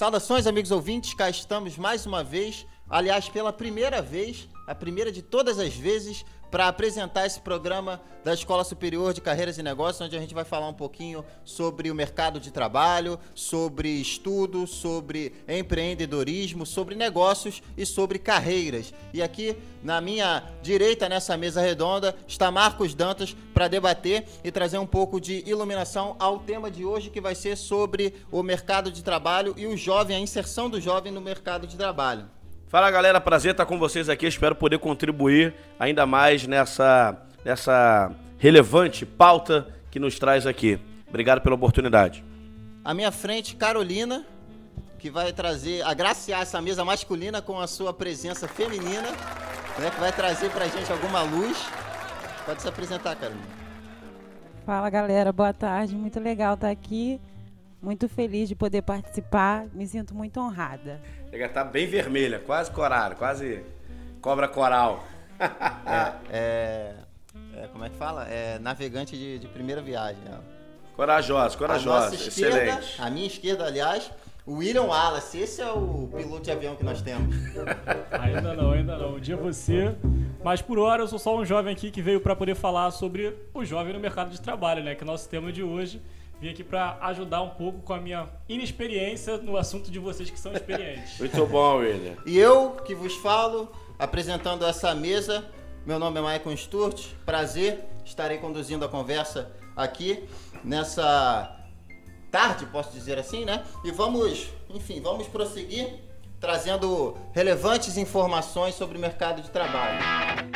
Saudações, amigos ouvintes, cá estamos mais uma vez, aliás, pela primeira vez, a primeira de todas as vezes, para apresentar esse programa da Escola Superior de Carreiras e Negócios, onde a gente vai falar um pouquinho sobre o mercado de trabalho, sobre estudo, sobre empreendedorismo, sobre negócios e sobre carreiras. E aqui na minha direita, nessa mesa redonda, está Marcos Dantas para debater e trazer um pouco de iluminação ao tema de hoje, que vai ser sobre o mercado de trabalho e o jovem, a inserção do jovem no mercado de trabalho. Fala galera, prazer estar com vocês aqui. Espero poder contribuir ainda mais nessa, nessa relevante pauta que nos traz aqui. Obrigado pela oportunidade. À minha frente, Carolina, que vai trazer, agraciar essa mesa masculina com a sua presença feminina, né, que vai trazer pra gente alguma luz. Pode se apresentar, Carolina. Fala galera, boa tarde. Muito legal estar aqui. Muito feliz de poder participar. Me sinto muito honrada. Chega tá bem vermelha, quase coral, quase cobra coral. é, é, é, como é que fala? É navegante de, de primeira viagem. Ó. Corajosa, corajosa, excelente. A minha esquerda, aliás, o William Wallace, esse é o piloto de avião que nós temos. ainda não, ainda não. Um dia você. Mas por hora eu sou só um jovem aqui que veio para poder falar sobre o jovem no mercado de trabalho, né? Que é o nosso tema de hoje. Vim aqui para ajudar um pouco com a minha inexperiência no assunto de vocês que são experientes. Muito bom, William. E eu que vos falo, apresentando essa mesa, meu nome é Michael Sturt, prazer, estarei conduzindo a conversa aqui nessa tarde, posso dizer assim, né? E vamos, enfim, vamos prosseguir trazendo relevantes informações sobre o mercado de trabalho.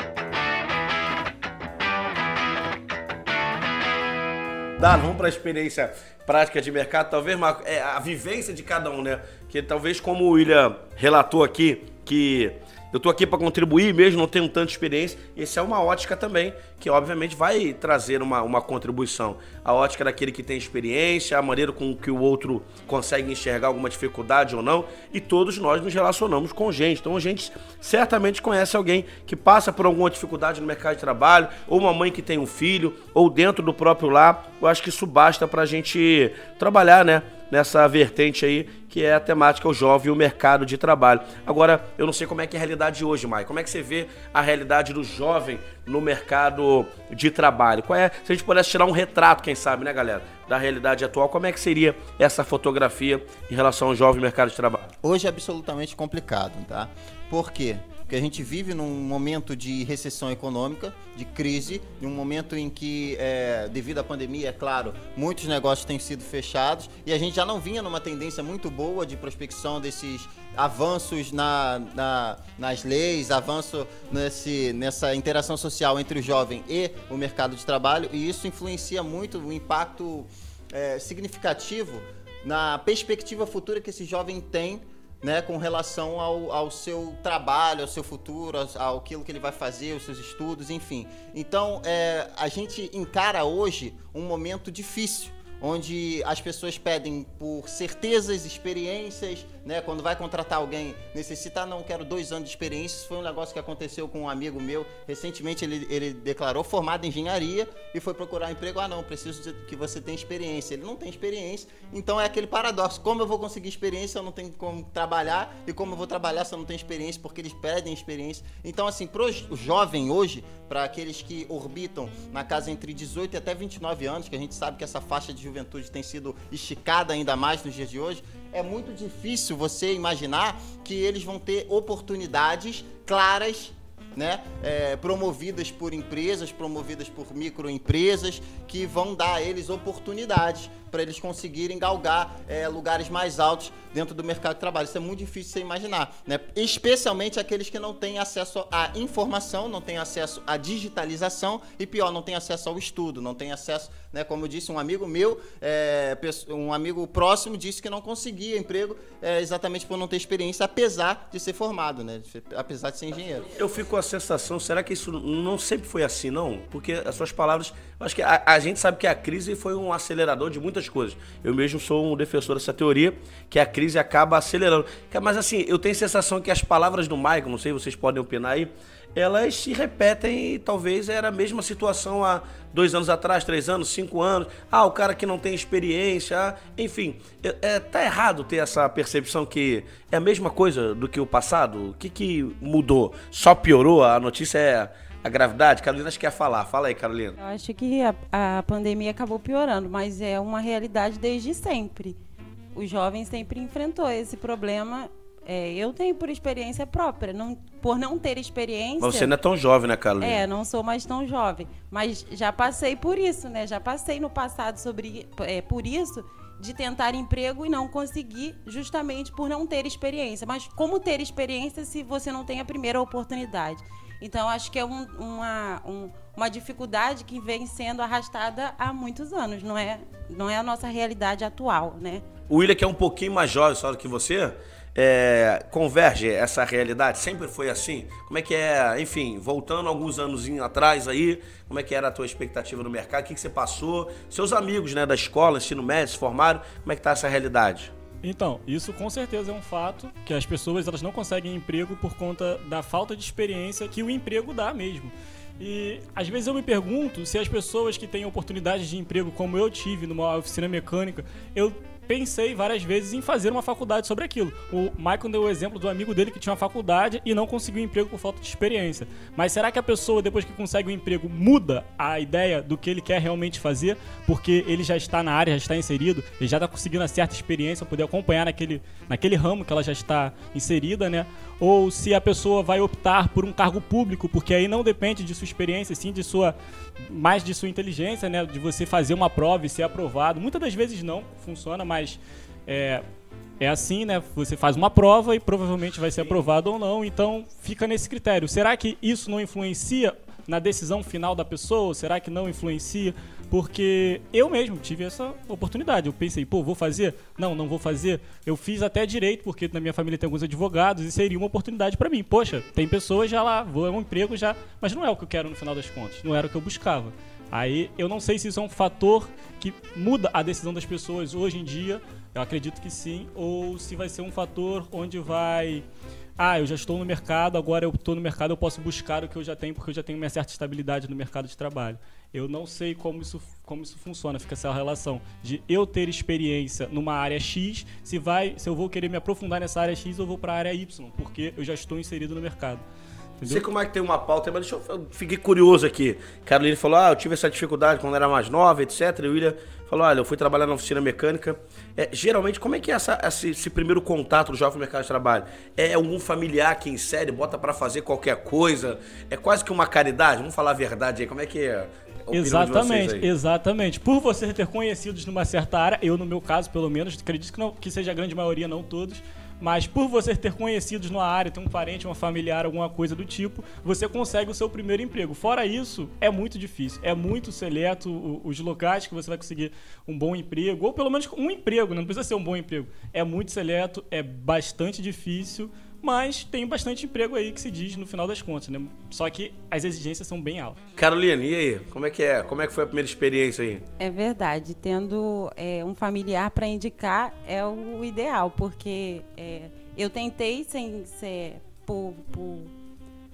Vamos para a experiência prática de mercado, talvez Marco, é a vivência de cada um, né? Que talvez como o William relatou aqui, que eu estou aqui para contribuir mesmo, não tenho tanta experiência. Essa é uma ótica também, que obviamente vai trazer uma, uma contribuição. A ótica daquele que tem experiência, a maneira com que o outro consegue enxergar alguma dificuldade ou não. E todos nós nos relacionamos com gente. Então a gente certamente conhece alguém que passa por alguma dificuldade no mercado de trabalho, ou uma mãe que tem um filho, ou dentro do próprio lar. Eu acho que isso basta para a gente trabalhar, né? Nessa vertente aí, que é a temática o jovem e o mercado de trabalho. Agora, eu não sei como é que é a realidade hoje, Mai. Como é que você vê a realidade do jovem no mercado de trabalho? Qual é, se a gente pudesse tirar um retrato, quem sabe, né, galera, da realidade atual, como é que seria essa fotografia em relação ao jovem mercado de trabalho? Hoje é absolutamente complicado, tá? Por quê? Porque a gente vive num momento de recessão econômica, de crise, num momento em que, é, devido à pandemia, é claro, muitos negócios têm sido fechados e a gente já não vinha numa tendência muito boa de prospecção desses avanços na, na, nas leis, avanço nesse, nessa interação social entre o jovem e o mercado de trabalho, e isso influencia muito o impacto é, significativo na perspectiva futura que esse jovem tem né, com relação ao, ao seu trabalho, ao seu futuro, ao, aquilo que ele vai fazer, os seus estudos, enfim. Então, é, a gente encara hoje um momento difícil onde as pessoas pedem por certezas, experiências, né? Quando vai contratar alguém, necessita, ah, não, quero dois anos de experiência. Isso foi um negócio que aconteceu com um amigo meu. Recentemente ele, ele declarou formado em engenharia e foi procurar um emprego. Ah, não, preciso que você tenha experiência. Ele não tem experiência, então é aquele paradoxo. Como eu vou conseguir experiência eu não tenho como trabalhar? E como eu vou trabalhar se eu não tenho experiência? Porque eles pedem experiência. Então, assim, para o jovem hoje, para aqueles que orbitam na casa entre 18 e até 29 anos, que a gente sabe que essa faixa de juventude tem sido esticada ainda mais nos dias de hoje, é muito difícil você imaginar que eles vão ter oportunidades claras né, é, promovidas por empresas, promovidas por microempresas, que vão dar a eles oportunidades para eles conseguirem galgar é, lugares mais altos dentro do mercado de trabalho. Isso é muito difícil de você imaginar, né? especialmente aqueles que não têm acesso à informação, não têm acesso à digitalização e, pior, não têm acesso ao estudo, não têm acesso, né, como eu disse, um amigo meu, é, um amigo próximo, disse que não conseguia emprego é, exatamente por não ter experiência, apesar de ser formado, né, apesar de ser engenheiro. Eu fico com a sensação, será que isso não sempre foi assim, não? Porque as suas palavras, acho que a, a gente sabe que a crise foi um acelerador de muitas muitas coisas. Eu mesmo sou um defensor dessa teoria, que a crise acaba acelerando. Mas assim, eu tenho a sensação que as palavras do Michael, não sei, vocês podem opinar aí, elas se repetem e talvez era a mesma situação há dois anos atrás, três anos, cinco anos. Ah, o cara que não tem experiência, ah, enfim. É, tá errado ter essa percepção que é a mesma coisa do que o passado? O que, que mudou? Só piorou? A notícia é a gravidade? Carolina acho que quer falar. Fala aí, Carolina. Eu acho que a, a pandemia acabou piorando, mas é uma realidade desde sempre. Os jovens sempre enfrentou esse problema é, eu tenho por experiência própria, não, por não ter experiência. Mas você não é tão jovem, né, Carolina? É, não sou mais tão jovem. Mas já passei por isso, né? Já passei no passado sobre, é, por isso de tentar emprego e não conseguir, justamente por não ter experiência. Mas como ter experiência se você não tem a primeira oportunidade? Então, acho que é um, uma, um, uma dificuldade que vem sendo arrastada há muitos anos, não é, não é a nossa realidade atual, né? O William, que é um pouquinho mais jovem só do que você, é, converge essa realidade? Sempre foi assim? Como é que é, enfim, voltando alguns anos atrás aí, como é que era a tua expectativa no mercado? O que, que você passou? Seus amigos né, da escola, ensino médio, se formaram, como é que tá essa realidade? Então, isso com certeza é um fato que as pessoas elas não conseguem emprego por conta da falta de experiência que o emprego dá mesmo. E às vezes eu me pergunto se as pessoas que têm oportunidades de emprego como eu tive numa oficina mecânica, eu pensei várias vezes em fazer uma faculdade sobre aquilo. O Michael deu o exemplo do amigo dele que tinha uma faculdade e não conseguiu um emprego por falta de experiência. Mas será que a pessoa, depois que consegue um emprego, muda a ideia do que ele quer realmente fazer? Porque ele já está na área, já está inserido, ele já está conseguindo uma certa experiência, poder acompanhar naquele, naquele ramo que ela já está inserida, né? Ou se a pessoa vai optar por um cargo público, porque aí não depende de sua experiência, sim de sua mais de sua inteligência, né? De você fazer uma prova e ser aprovado. Muitas das vezes não funciona, mas é, é assim, né? Você faz uma prova e provavelmente vai ser aprovado ou não. Então fica nesse critério. Será que isso não influencia na decisão final da pessoa? Será que não influencia? Porque eu mesmo tive essa oportunidade. Eu pensei, pô, vou fazer? Não, não vou fazer. Eu fiz até direito, porque na minha família tem alguns advogados e seria uma oportunidade para mim. Poxa, tem pessoas já lá, vou é um emprego já, mas não é o que eu quero no final das contas, não era o que eu buscava. Aí eu não sei se isso é um fator que muda a decisão das pessoas hoje em dia. Eu acredito que sim, ou se vai ser um fator onde vai ah, eu já estou no mercado, agora eu estou no mercado, eu posso buscar o que eu já tenho, porque eu já tenho uma certa estabilidade no mercado de trabalho. Eu não sei como isso, como isso funciona, fica essa relação de eu ter experiência numa área X, se vai, se eu vou querer me aprofundar nessa área X ou vou para a área Y, porque eu já estou inserido no mercado. Entendeu? Sei como é que tem uma pauta, mas deixa eu, eu fiquei curioso aqui. Carolina falou: "Ah, eu tive essa dificuldade quando era mais nova, etc". E o William falou: olha, eu fui trabalhar na oficina mecânica. É, geralmente, como é que é essa, esse, esse, primeiro contato do jovem mercado de trabalho? É algum familiar que insere, bota para fazer qualquer coisa? É quase que uma caridade? Vamos falar a verdade aí, como é que é? Exatamente, exatamente. Por você ter conhecidos numa certa área, eu no meu caso, pelo menos, acredito que, não, que seja a grande maioria, não todos, mas por você ter conhecidos na área, ter um parente, uma familiar, alguma coisa do tipo, você consegue o seu primeiro emprego. Fora isso, é muito difícil. É muito seleto os locais que você vai conseguir um bom emprego, ou pelo menos um emprego, não precisa ser um bom emprego. É muito seleto, é bastante difícil mas tem bastante emprego aí que se diz no final das contas, né? Só que as exigências são bem altas. Carolina, e aí? Como é que é? Como é que foi a primeira experiência aí? É verdade, tendo é, um familiar para indicar é o ideal, porque é, eu tentei sem ser por, por,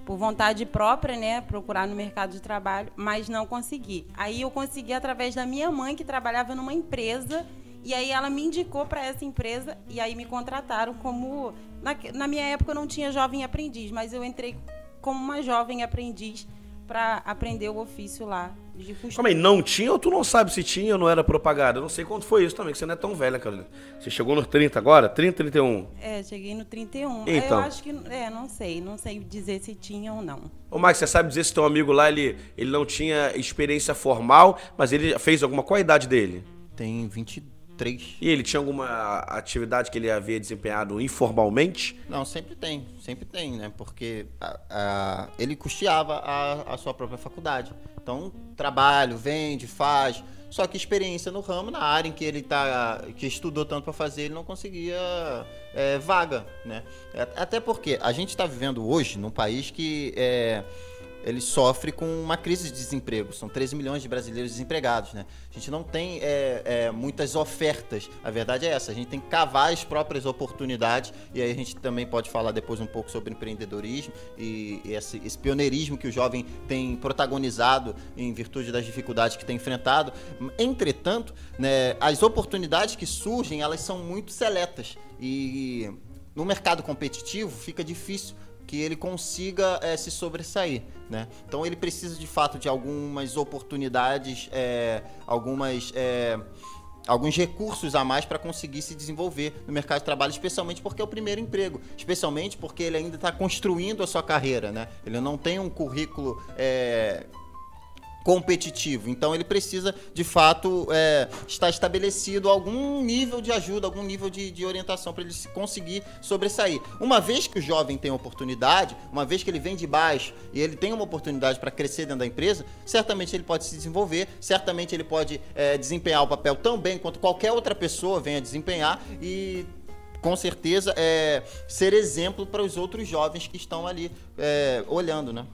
por vontade própria, né, procurar no mercado de trabalho, mas não consegui. Aí eu consegui através da minha mãe que trabalhava numa empresa e aí ela me indicou para essa empresa e aí me contrataram como na, na minha época eu não tinha jovem aprendiz, mas eu entrei como uma jovem aprendiz para aprender o ofício lá de costura. Como aí, não tinha ou tu não sabe se tinha ou não era propaganda? Eu não sei quanto foi isso também, que você não é tão velha, Carolina. Você chegou nos 30 agora? 30, 31? É, cheguei no 31. Então. Eu acho que, é, não sei, não sei dizer se tinha ou não. Ô, Max, você sabe dizer se teu amigo lá, ele, ele não tinha experiência formal, mas ele fez alguma, qual a idade dele? Tem 22 três. E ele tinha alguma atividade que ele havia desempenhado informalmente? Não, sempre tem, sempre tem, né? Porque a, a, ele custeava a, a sua própria faculdade. Então, trabalho, vende, faz. Só que experiência no ramo, na área em que ele tá, que estudou tanto para fazer, ele não conseguia é, vaga, né? Até porque a gente está vivendo hoje num país que é, ele sofre com uma crise de desemprego. São 13 milhões de brasileiros desempregados, né? A gente não tem é, é, muitas ofertas. A verdade é essa. A gente tem que cavar as próprias oportunidades. E aí a gente também pode falar depois um pouco sobre empreendedorismo e, e esse, esse, pioneirismo que o jovem tem protagonizado em virtude das dificuldades que tem enfrentado. Entretanto, né, as oportunidades que surgem, elas são muito seletas. E no mercado competitivo fica difícil que ele consiga é, se sobressair, né? Então ele precisa de fato de algumas oportunidades, é, algumas é, alguns recursos a mais para conseguir se desenvolver no mercado de trabalho, especialmente porque é o primeiro emprego, especialmente porque ele ainda está construindo a sua carreira, né? Ele não tem um currículo é, competitivo. Então ele precisa, de fato, é, estar estabelecido algum nível de ajuda, algum nível de, de orientação para ele conseguir sobressair. Uma vez que o jovem tem oportunidade, uma vez que ele vem de baixo e ele tem uma oportunidade para crescer dentro da empresa, certamente ele pode se desenvolver, certamente ele pode é, desempenhar o papel tão bem quanto qualquer outra pessoa venha desempenhar e com certeza é, ser exemplo para os outros jovens que estão ali é, olhando, né?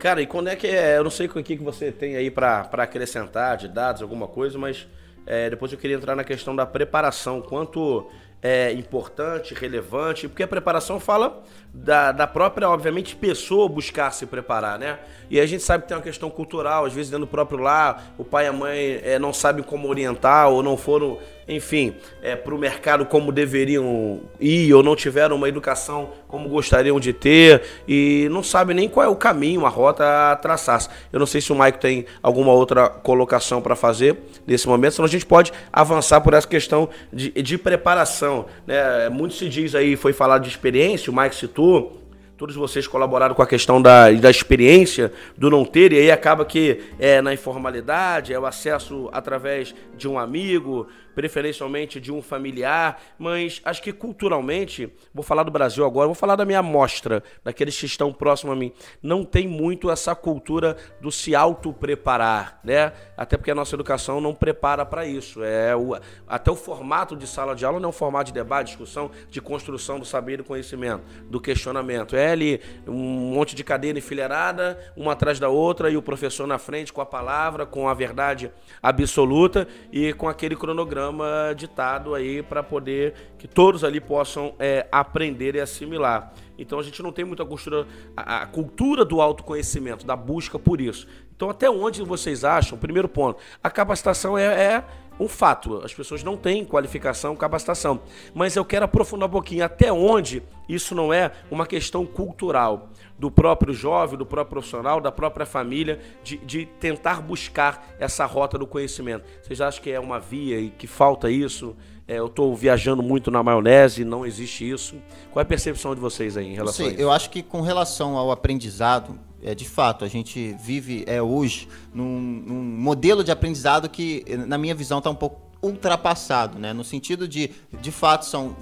Cara, e quando é que é? Eu não sei o que, você tem aí para acrescentar de dados, alguma coisa, mas é, depois eu queria entrar na questão da preparação. Quanto é importante, relevante, porque a preparação fala da, da própria, obviamente, pessoa buscar se preparar, né? E a gente sabe que tem uma questão cultural, às vezes dentro do próprio lar, o pai e a mãe é, não sabem como orientar ou não foram, enfim, é, para o mercado como deveriam ir ou não tiveram uma educação como gostariam de ter e não sabem nem qual é o caminho, a rota a traçar. Eu não sei se o Maico tem alguma outra colocação para fazer nesse momento, senão a gente pode avançar por essa questão de, de preparação. Né? Muito se diz aí, foi falado de experiência, o Mike citou todos vocês colaboraram com a questão da, da experiência do não ter, e aí acaba que é na informalidade, é o acesso através de um amigo, preferencialmente de um familiar, mas acho que culturalmente, vou falar do Brasil agora, vou falar da minha amostra, daqueles que estão próximos a mim, não tem muito essa cultura do se auto-preparar, né? Até porque a nossa educação não prepara para isso. É o, até o formato de sala de aula não é um formato de debate, discussão, de construção do saber e do conhecimento, do questionamento. É ali um monte de cadeira enfileirada, uma atrás da outra, e o professor na frente com a palavra, com a verdade absoluta e com aquele cronograma programa ditado aí para poder que todos ali possam é, aprender e assimilar. Então a gente não tem muita cultura, a, a cultura do autoconhecimento, da busca por isso. Então até onde vocês acham? Primeiro ponto, a capacitação é, é um fato. As pessoas não têm qualificação, capacitação. Mas eu quero aprofundar um pouquinho até onde isso não é uma questão cultural do próprio jovem, do próprio profissional, da própria família, de, de tentar buscar essa rota do conhecimento. Vocês acham que é uma via e que falta isso? É, eu estou viajando muito na maionese, não existe isso. Qual é a percepção de vocês aí em relação Sim, a isso? Eu acho que com relação ao aprendizado, é, de fato, a gente vive é, hoje num, num modelo de aprendizado que, na minha visão, está um pouco ultrapassado, né? No sentido de, de fato, são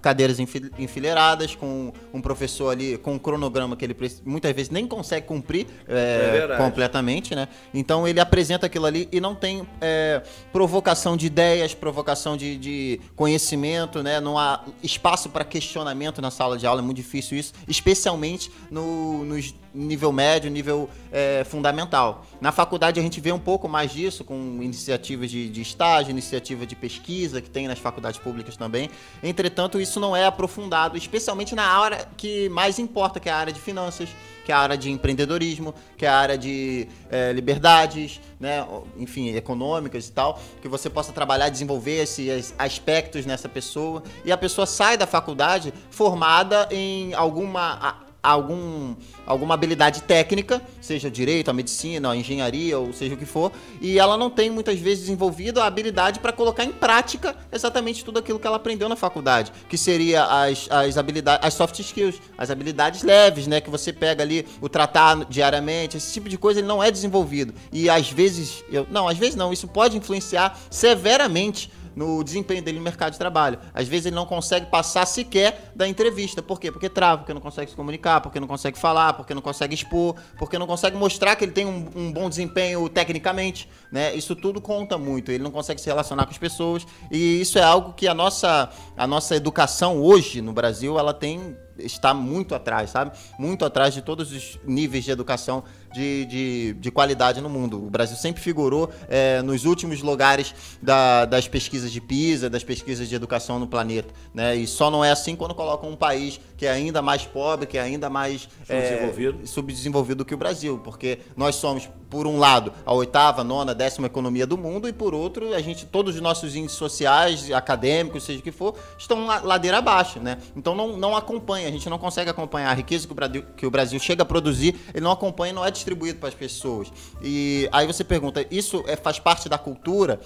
cadeiras enfileiradas com um professor ali com um cronograma que ele muitas vezes nem consegue cumprir é, é completamente, né? Então ele apresenta aquilo ali e não tem é, provocação de ideias, provocação de, de, conhecimento, né? Não há espaço para questionamento na sala de aula, é muito difícil isso, especialmente no, nos nível médio, nível é, fundamental. Na faculdade a gente vê um pouco mais disso, com iniciativas de, de estágio, iniciativa de pesquisa, que tem nas faculdades públicas também. Entretanto, isso não é aprofundado, especialmente na área que mais importa, que é a área de finanças, que é a área de empreendedorismo, que é a área de é, liberdades, né, enfim, econômicas e tal, que você possa trabalhar, desenvolver esses aspectos nessa pessoa. E a pessoa sai da faculdade formada em alguma algum, alguma habilidade técnica, seja direito, a medicina, a engenharia, ou seja o que for, e ela não tem muitas vezes desenvolvido a habilidade para colocar em prática exatamente tudo aquilo que ela aprendeu na faculdade, que seria as, as habilidades, as soft skills, as habilidades leves, né, que você pega ali o tratar diariamente, esse tipo de coisa ele não é desenvolvido. E às vezes, eu, não, às vezes não, isso pode influenciar severamente no desempenho dele no mercado de trabalho. Às vezes ele não consegue passar sequer da entrevista. Por quê? Porque trava, porque não consegue se comunicar, porque não consegue falar, porque não consegue expor, porque não consegue mostrar que ele tem um, um bom desempenho tecnicamente. Né? Isso tudo conta muito. Ele não consegue se relacionar com as pessoas. E isso é algo que a nossa, a nossa educação hoje no Brasil ela tem está muito atrás, sabe? Muito atrás de todos os níveis de educação de, de, de qualidade no mundo. O Brasil sempre figurou é, nos últimos lugares da, das pesquisas de PISA, das pesquisas de educação no planeta. Né? E só não é assim quando colocam um país que é ainda mais pobre, que é ainda mais subdesenvolvido, é, subdesenvolvido que o Brasil. Porque nós somos, por um lado, a oitava, nona, décima economia do mundo, e por outro, a gente, todos os nossos índices sociais, acadêmicos, seja o que for, estão ladeira abaixo. Né? Então não, não acompanha, a gente não consegue acompanhar a riqueza que o Brasil, que o Brasil chega a produzir, ele não acompanha, não é distribuído para as pessoas. E aí você pergunta, isso é, faz parte da cultura?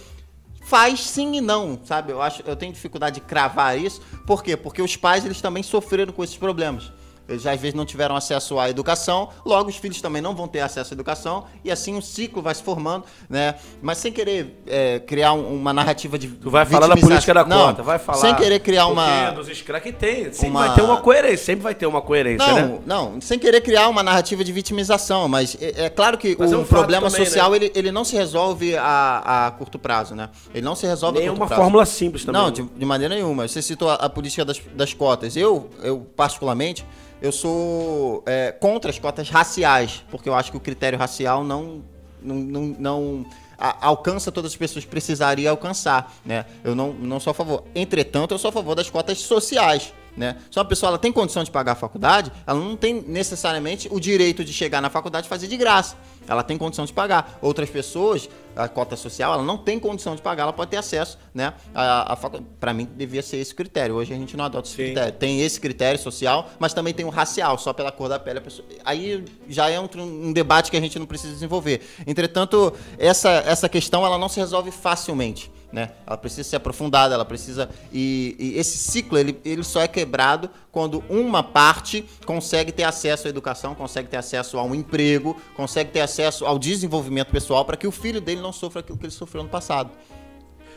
Faz sim e não, sabe? Eu acho, eu tenho dificuldade de cravar isso. Por quê? Porque os pais eles também sofreram com esses problemas. Eles às vezes não tiveram acesso à educação, logo os filhos também não vão ter acesso à educação, e assim um ciclo vai se formando, né? Mas sem querer é, criar um, uma narrativa de. Tu vai falar da política da não, conta, vai falar. Sem querer criar uma. Dos escra que tem. Sempre uma... vai ter uma coerência, sempre vai ter uma coerência, não, né? Não, sem querer criar uma narrativa de vitimização, mas é, é claro que Mas o é um problema também, social né? ele, ele não se resolve a, a curto prazo, né? Ele não se resolve Nem a é curto uma prazo. fórmula simples também. Não, né? de, de maneira nenhuma. Você citou a, a política das, das cotas. Eu, eu, particularmente, eu sou é, contra as cotas raciais, porque eu acho que o critério racial não, não, não, não a- alcança todas as pessoas que precisaria alcançar, né? Eu não, não sou a favor. Entretanto, eu sou a favor das cotas sociais, né? Se uma pessoa ela tem condição de pagar a faculdade, ela não tem necessariamente o direito de chegar na faculdade e fazer de graça. Ela tem condição de pagar. Outras pessoas, a cota social, ela não tem condição de pagar, ela pode ter acesso, né? A, a. Para mim, devia ser esse critério. Hoje a gente não adota esse Sim. critério. Tem esse critério social, mas também tem o racial, só pela cor da pele. Pessoa... Aí já é um, um debate que a gente não precisa desenvolver. Entretanto, essa, essa questão ela não se resolve facilmente. Né? Ela precisa ser aprofundada, ela precisa. E, e esse ciclo ele, ele só é quebrado quando uma parte consegue ter acesso à educação, consegue ter acesso a um emprego, consegue ter acesso ao desenvolvimento pessoal para que o filho dele não sofra aquilo que ele sofreu no passado.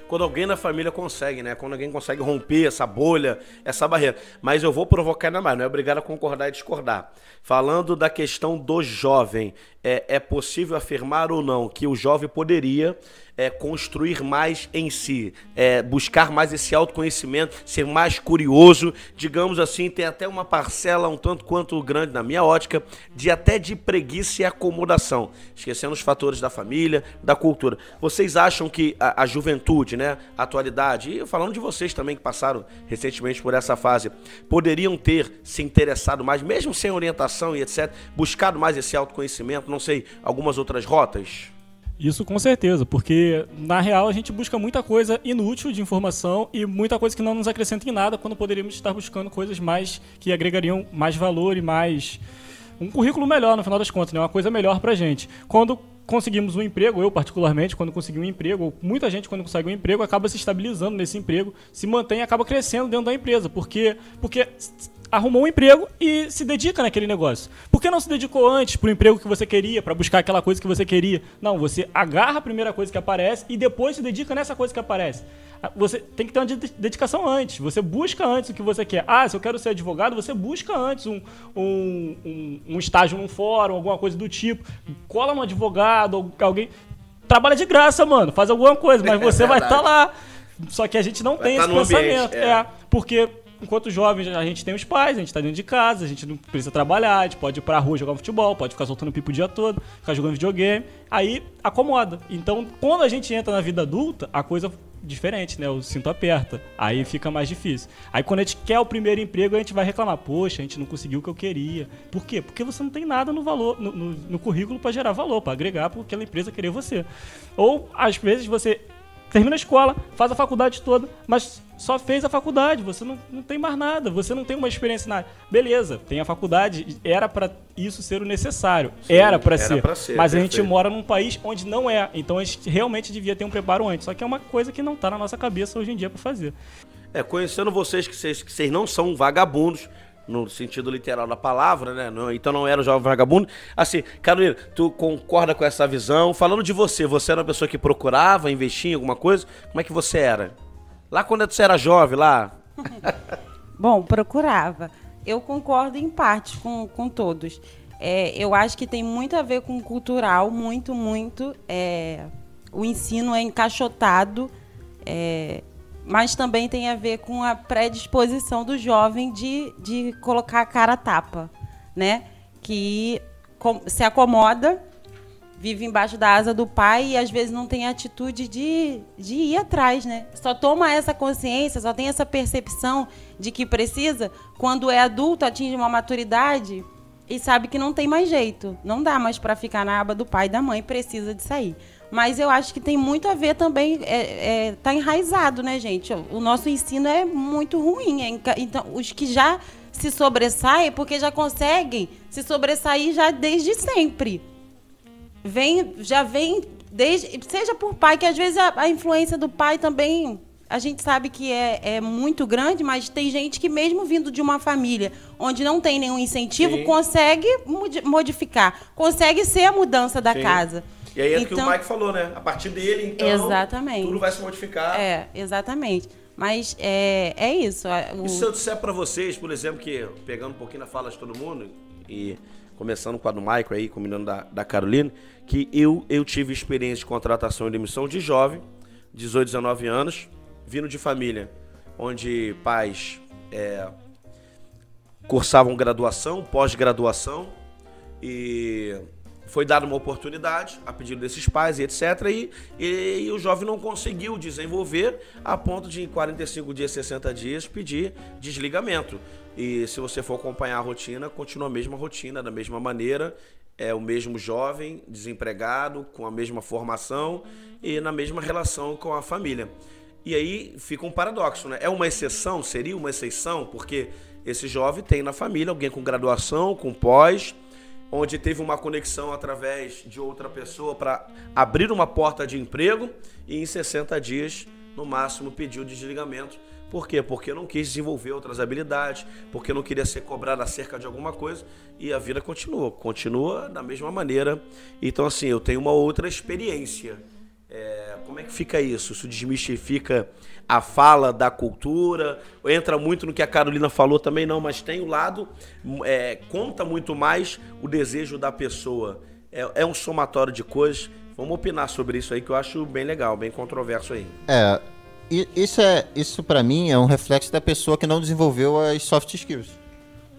Quando alguém na família consegue, né? Quando alguém consegue romper essa bolha, essa barreira. Mas eu vou provocar ainda mais, não é obrigado a concordar e discordar. Falando da questão do jovem, é, é possível afirmar ou não que o jovem poderia é, construir mais em si, é, buscar mais esse autoconhecimento, ser mais curioso, digamos assim, tem até uma parcela um tanto quanto grande na minha ótica, de até de preguiça e acomodação, esquecendo os fatores da família, da cultura. Vocês acham que a, a juventude, né, a atualidade, e falando de vocês também que passaram recentemente por essa fase, poderiam ter se interessado mais, mesmo sem orientação e etc, buscado mais esse autoconhecimento, não sei, algumas outras rotas? Isso com certeza, porque na real a gente busca muita coisa inútil de informação e muita coisa que não nos acrescenta em nada quando poderíamos estar buscando coisas mais que agregariam mais valor e mais um currículo melhor no final das contas, né? Uma coisa melhor pra gente. Quando conseguimos um emprego, eu particularmente, quando consegui um emprego, ou muita gente quando consegue um emprego acaba se estabilizando nesse emprego, se mantém acaba crescendo dentro da empresa, porque porque arrumou um emprego e se dedica naquele negócio. Por que não se dedicou antes pro emprego que você queria, para buscar aquela coisa que você queria? Não, você agarra a primeira coisa que aparece e depois se dedica nessa coisa que aparece. Ah, Você tem que ter uma de- dedicação antes. Você busca antes o que você quer. Ah, se eu quero ser advogado, você busca antes um, um, um, um estágio num fórum, alguma coisa do tipo. Cola no advogado, ou alguém. Trabalha de graça, mano. Faz alguma coisa, mas você vai estar lá. Só que a gente não Vai tem tá esse no ambiente, pensamento. é. é, porque enquanto jovens, a gente tem os pais, a gente tá dentro de casa, a gente não precisa trabalhar, a gente pode ir pra rua jogar futebol, pode ficar soltando pipo o dia todo, ficar jogando videogame, aí acomoda. Então, quando a gente entra na vida adulta, a coisa diferente, né? O cinto aperta, aí fica mais difícil. Aí quando a gente quer o primeiro emprego, a gente vai reclamar, poxa, a gente não conseguiu o que eu queria. Por quê? Porque você não tem nada no valor, no, no- no currículo para gerar valor, para agregar para aquela empresa querer você. Ou às vezes você termina a escola, faz a faculdade toda, mas só fez a faculdade, você não, não tem mais nada, você não tem uma experiência na. Beleza, tem a faculdade, era pra isso ser o necessário, era pra era ser, pra ser, mas a gente perfeito. mora num país onde não é, então a gente realmente devia ter um preparo antes, só que é uma coisa que não tá na nossa cabeça hoje em dia pra fazer. É, conhecendo vocês que vocês, que vocês não são vagabundos, no sentido literal da palavra, né? Não- então não era um jovem vagabundo. Assim, Carolina, tu concorda com essa visão? Falando de você, você era uma pessoa que procurava investir em alguma coisa? Como é que você era? Lá quando você era jovem, lá. Bom, procurava. Eu concordo em parte com, com todos. É, eu acho que tem muito a ver com cultural, muito, muito. É, o ensino é encaixotado é, mas também tem a ver com a predisposição do jovem de, de colocar a cara tapa, né? Que se acomoda, vive embaixo da asa do pai e às vezes não tem atitude de, de ir atrás, né? Só toma essa consciência, só tem essa percepção de que precisa quando é adulto, atinge uma maturidade e sabe que não tem mais jeito, não dá mais para ficar na aba do pai e da mãe, precisa de sair. Mas eu acho que tem muito a ver também, é, é, tá enraizado, né, gente? O nosso ensino é muito ruim. É, então, os que já se sobressaem, porque já conseguem se sobressair já desde sempre. Vem, já vem desde. Seja por pai, que às vezes a, a influência do pai também a gente sabe que é, é, muito grande, mas tem gente que, mesmo vindo de uma família onde não tem nenhum incentivo, Sim. consegue modificar, consegue ser a mudança da Sim. casa. E aí é então, o que o então Mike falou, né? A partir dele, então, exatamente. tudo vai se modificar. É, exatamente. Mas é, é isso. O... E se eu disser para vocês, por exemplo, que pegando um pouquinho na fala de todo mundo e começando com a do Michael aí, combinando da, da Carolina, que eu, eu tive experiência de contratação e demissão de jovem, 18, 19 anos, vindo de família onde pais é, cursavam graduação, pós-graduação e foi dada uma oportunidade a pedido desses pais e etc. E, e, e, o jovem não conseguiu desenvolver a ponto de em 45 dias, 60 dias pedir desligamento. E se você for acompanhar a rotina, continua a mesma rotina, da mesma maneira. É o mesmo jovem, desempregado, com a mesma formação e na mesma relação com a família. E aí fica um paradoxo, né? É uma exceção, seria uma exceção, porque esse jovem tem na família alguém com graduação, com pós, onde teve uma conexão através de outra pessoa para abrir uma porta de emprego e em 60 dias, no máximo, pediu desligamento. Por quê? Porque não quis desenvolver outras habilidades, porque não queria ser cobrado acerca de alguma coisa e a vida continua, continua da mesma maneira. Então, assim, eu tenho uma outra experiência. É, como é que fica isso? Isso desmistifica a fala da cultura, entra muito no que a Carolina falou também, não, mas tem o lado, é, conta muito mais o desejo da pessoa. É, é um somatório de coisas. Vamos opinar sobre isso aí que eu acho bem legal, bem controverso aí. É, isso é isso para mim é um reflexo da pessoa que não desenvolveu as soft skills,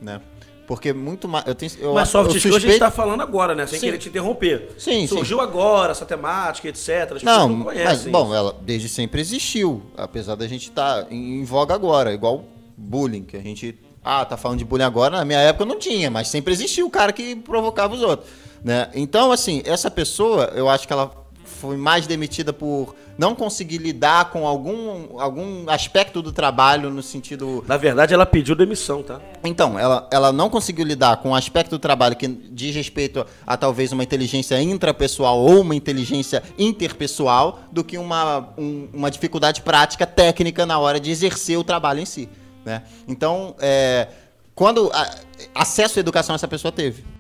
né? Porque muito mais. Eu tenho, eu, Mas soft skills suspeito... a gente está falando agora, né? Sem sim. querer te interromper. Sim, Surgiu sim. agora essa temática, etc. As não, não conhecem. Mas, bom, ela desde sempre existiu. Apesar da gente estar tá em, em voga agora. Igual bullying, que a gente. Ah, tá falando de bullying agora. Na minha época não tinha, mas sempre existiu o cara que provocava os outros. Né? Então, assim, essa pessoa, eu acho que ela foi mais demitida por não conseguir lidar com algum, algum aspecto do trabalho no sentido. Na verdade, ela pediu demissão, tá? Então, ela, ela não conseguiu lidar com o aspecto do trabalho que diz respeito a, a talvez uma inteligência intrapessoal ou uma inteligência interpessoal do que uma, um, uma dificuldade prática técnica na hora de exercer o trabalho em si. Né? Então, é, quando a, acesso à educação essa pessoa teve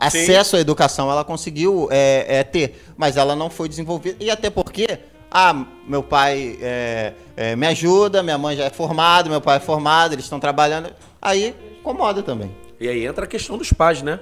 acesso Sim. à educação ela conseguiu é, é, ter, mas ela não foi desenvolvida. E até porque, ah, meu pai é, é me ajuda, minha mãe já é formada, meu pai é formado, eles estão trabalhando. Aí incomoda também. E aí entra a questão dos pais, né?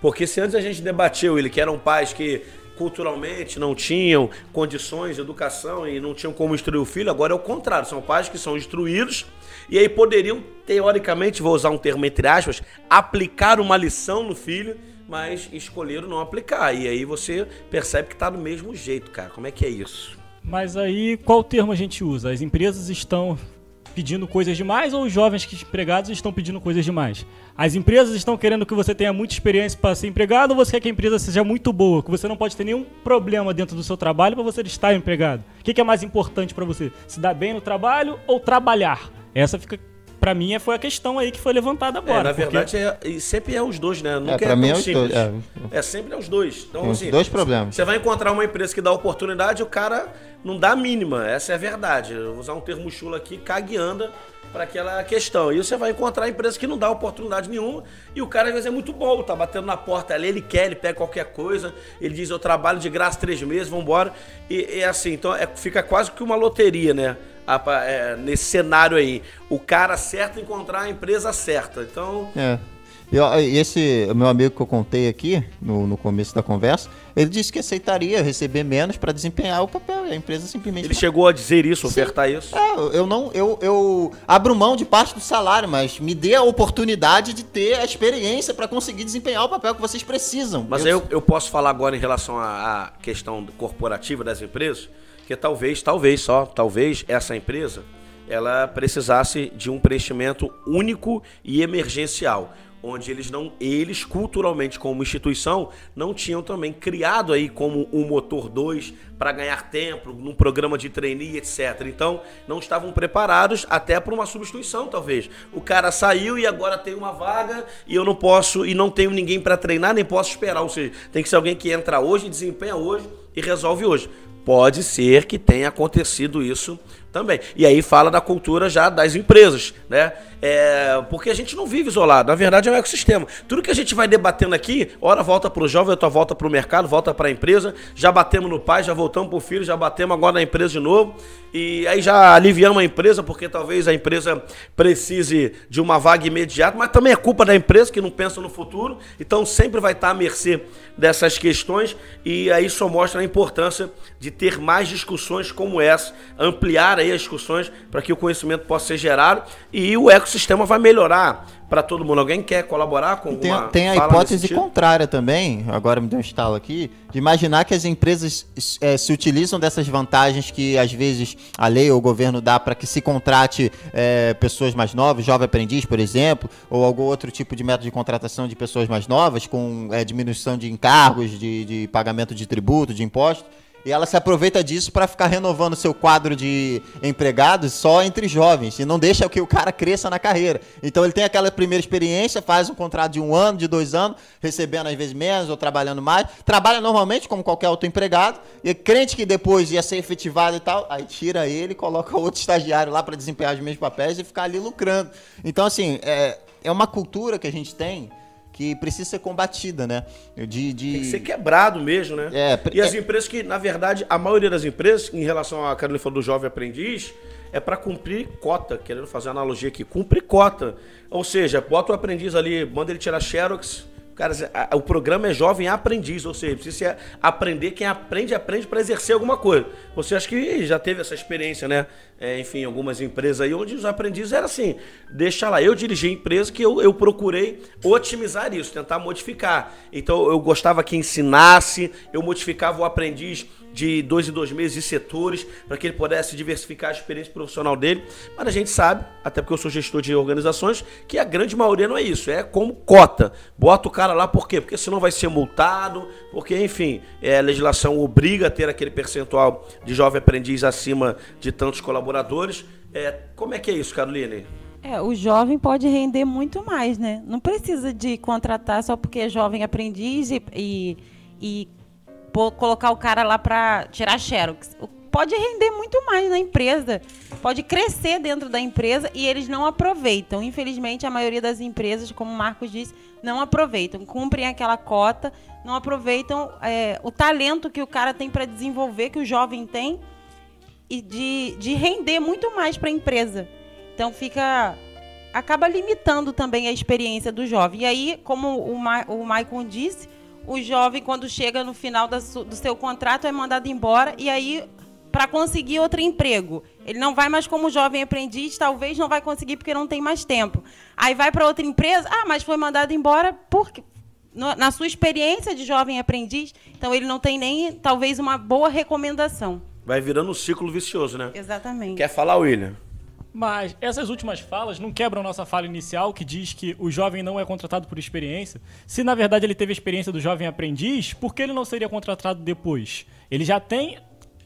Porque se antes a gente debatiu ele que eram pais que culturalmente não tinham condições de educação e não tinham como instruir o filho, agora é o contrário, são pais que são instruídos e aí poderiam, teoricamente, vou usar um termo entre aspas, aplicar uma lição no filho mas escolheram não aplicar. E aí você percebe que está do mesmo jeito, cara. Como é que é isso? Mas aí, qual termo a gente usa? As empresas estão pedindo coisas demais ou os jovens que empregados estão pedindo coisas demais? As empresas estão querendo que você tenha muita experiência para ser empregado ou você quer que a empresa seja muito boa, que você não pode ter nenhum problema dentro do seu trabalho para você estar empregado? O que é mais importante para você? Se dar bem no trabalho ou trabalhar? Essa fica Pra mim foi a questão aí que foi levantada agora. É, na porque... verdade, é, e sempre é os dois, né? Nunca é, pra é mim é os dois. É. é. sempre é os dois. Então, assim, dois problemas. Você vai encontrar uma empresa que dá oportunidade, o cara não dá a mínima. Essa é a verdade. Eu vou usar um termo chulo aqui, cague anda para aquela questão. E você vai encontrar empresa que não dá oportunidade nenhuma e o cara às vezes é muito bom, tá batendo na porta ali, ele quer, ele pega qualquer coisa, ele diz eu trabalho de graça três meses, vambora. E é assim, então é, fica quase que uma loteria, né? É, nesse cenário aí. O cara certo encontrar a empresa certa. Então. É. E, ó, e esse meu amigo que eu contei aqui, no, no começo da conversa, ele disse que aceitaria receber menos para desempenhar o papel. E a empresa simplesmente. Ele chegou a dizer isso, ofertar isso. É, eu não, eu, eu abro mão de parte do salário, mas me dê a oportunidade de ter a experiência para conseguir desempenhar o papel que vocês precisam. Mas eu, eu posso falar agora em relação à questão corporativa das empresas, que talvez, talvez só, talvez essa empresa ela precisasse de um preenchimento único e emergencial onde eles não, eles culturalmente como instituição não tinham também criado aí como um motor 2 para ganhar tempo num programa de trainee, etc. Então, não estavam preparados até para uma substituição, talvez. O cara saiu e agora tem uma vaga e eu não posso e não tenho ninguém para treinar, nem posso esperar, ou seja, tem que ser alguém que entra hoje, desempenha hoje e resolve hoje. Pode ser que tenha acontecido isso também. E aí fala da cultura já das empresas, né? É, porque a gente não vive isolado, na verdade é um ecossistema. Tudo que a gente vai debatendo aqui, hora volta para o jovem, outra volta para o mercado, volta para a empresa, já batemos no pai, já voltamos para o filho, já batemos agora na empresa de novo, e aí já aliviamos a empresa, porque talvez a empresa precise de uma vaga imediata, mas também é culpa da empresa que não pensa no futuro, então sempre vai estar à mercê dessas questões, e aí só mostra a importância de ter mais discussões como essa, ampliar aí as discussões para que o conhecimento possa ser gerado e o ecossistema vai melhorar para todo mundo. Alguém quer colaborar com tem, uma tem a hipótese contrária também, agora me deu um estalo aqui, de imaginar que as empresas é, se utilizam dessas vantagens que às vezes a lei ou o governo dá para que se contrate é, pessoas mais novas, jovem aprendiz, por exemplo, ou algum outro tipo de método de contratação de pessoas mais novas, com é, diminuição de encargos, de, de pagamento de tributo, de impostos e ela se aproveita disso para ficar renovando seu quadro de empregados só entre jovens e não deixa que o cara cresça na carreira. Então ele tem aquela primeira experiência, faz um contrato de um ano, de dois anos, recebendo às vezes menos ou trabalhando mais. Trabalha normalmente como qualquer outro empregado e crente que depois ia ser efetivado e tal, aí tira ele coloca outro estagiário lá para desempenhar os mesmos papéis e ficar ali lucrando. Então, assim, é, é uma cultura que a gente tem que precisa ser combatida, né? De, de... Tem que ser quebrado mesmo, né? É, e as é... empresas que, na verdade, a maioria das empresas, em relação à Carolina falou do jovem aprendiz, é para cumprir cota, querendo fazer analogia aqui, cumprir cota. Ou seja, bota o aprendiz ali, manda ele tirar xerox, Cara, o programa é jovem aprendiz, ou seja, precisa aprender. Quem aprende, aprende para exercer alguma coisa. Você acha que já teve essa experiência, né? É, enfim, algumas empresas aí onde os aprendizes era assim: deixa lá. Eu dirigi a empresa que eu, eu procurei otimizar isso, tentar modificar. Então eu gostava que ensinasse, eu modificava o aprendiz de dois em dois meses de setores para que ele pudesse diversificar a experiência profissional dele. Mas a gente sabe, até porque eu sou gestor de organizações, que a grande maioria não é isso, é como cota. Bota o cara lá por quê? Porque senão vai ser multado, porque, enfim, é, a legislação obriga a ter aquele percentual de jovem aprendiz acima de tantos colaboradores. É, como é que é isso, Caroline? É, o jovem pode render muito mais, né? Não precisa de contratar só porque é jovem aprendiz e, e, e colocar o cara lá para tirar xerox. Pode render muito mais na empresa, pode crescer dentro da empresa e eles não aproveitam. Infelizmente, a maioria das empresas, como o Marcos disse, não aproveitam, cumprem aquela cota, não aproveitam é, o talento que o cara tem para desenvolver, que o jovem tem, e de, de render muito mais para a empresa. Então fica acaba limitando também a experiência do jovem. E aí, como o, Ma, o Maicon disse, o jovem, quando chega no final do seu contrato, é mandado embora e aí, para conseguir outro emprego, ele não vai mais como jovem aprendiz, talvez não vai conseguir porque não tem mais tempo. Aí vai para outra empresa, ah, mas foi mandado embora porque na sua experiência de jovem aprendiz, então ele não tem nem talvez uma boa recomendação. Vai virando um ciclo vicioso, né? Exatamente. Quer falar, William? Mas essas últimas falas não quebram nossa fala inicial que diz que o jovem não é contratado por experiência. Se na verdade ele teve a experiência do jovem aprendiz, por que ele não seria contratado depois? Ele já tem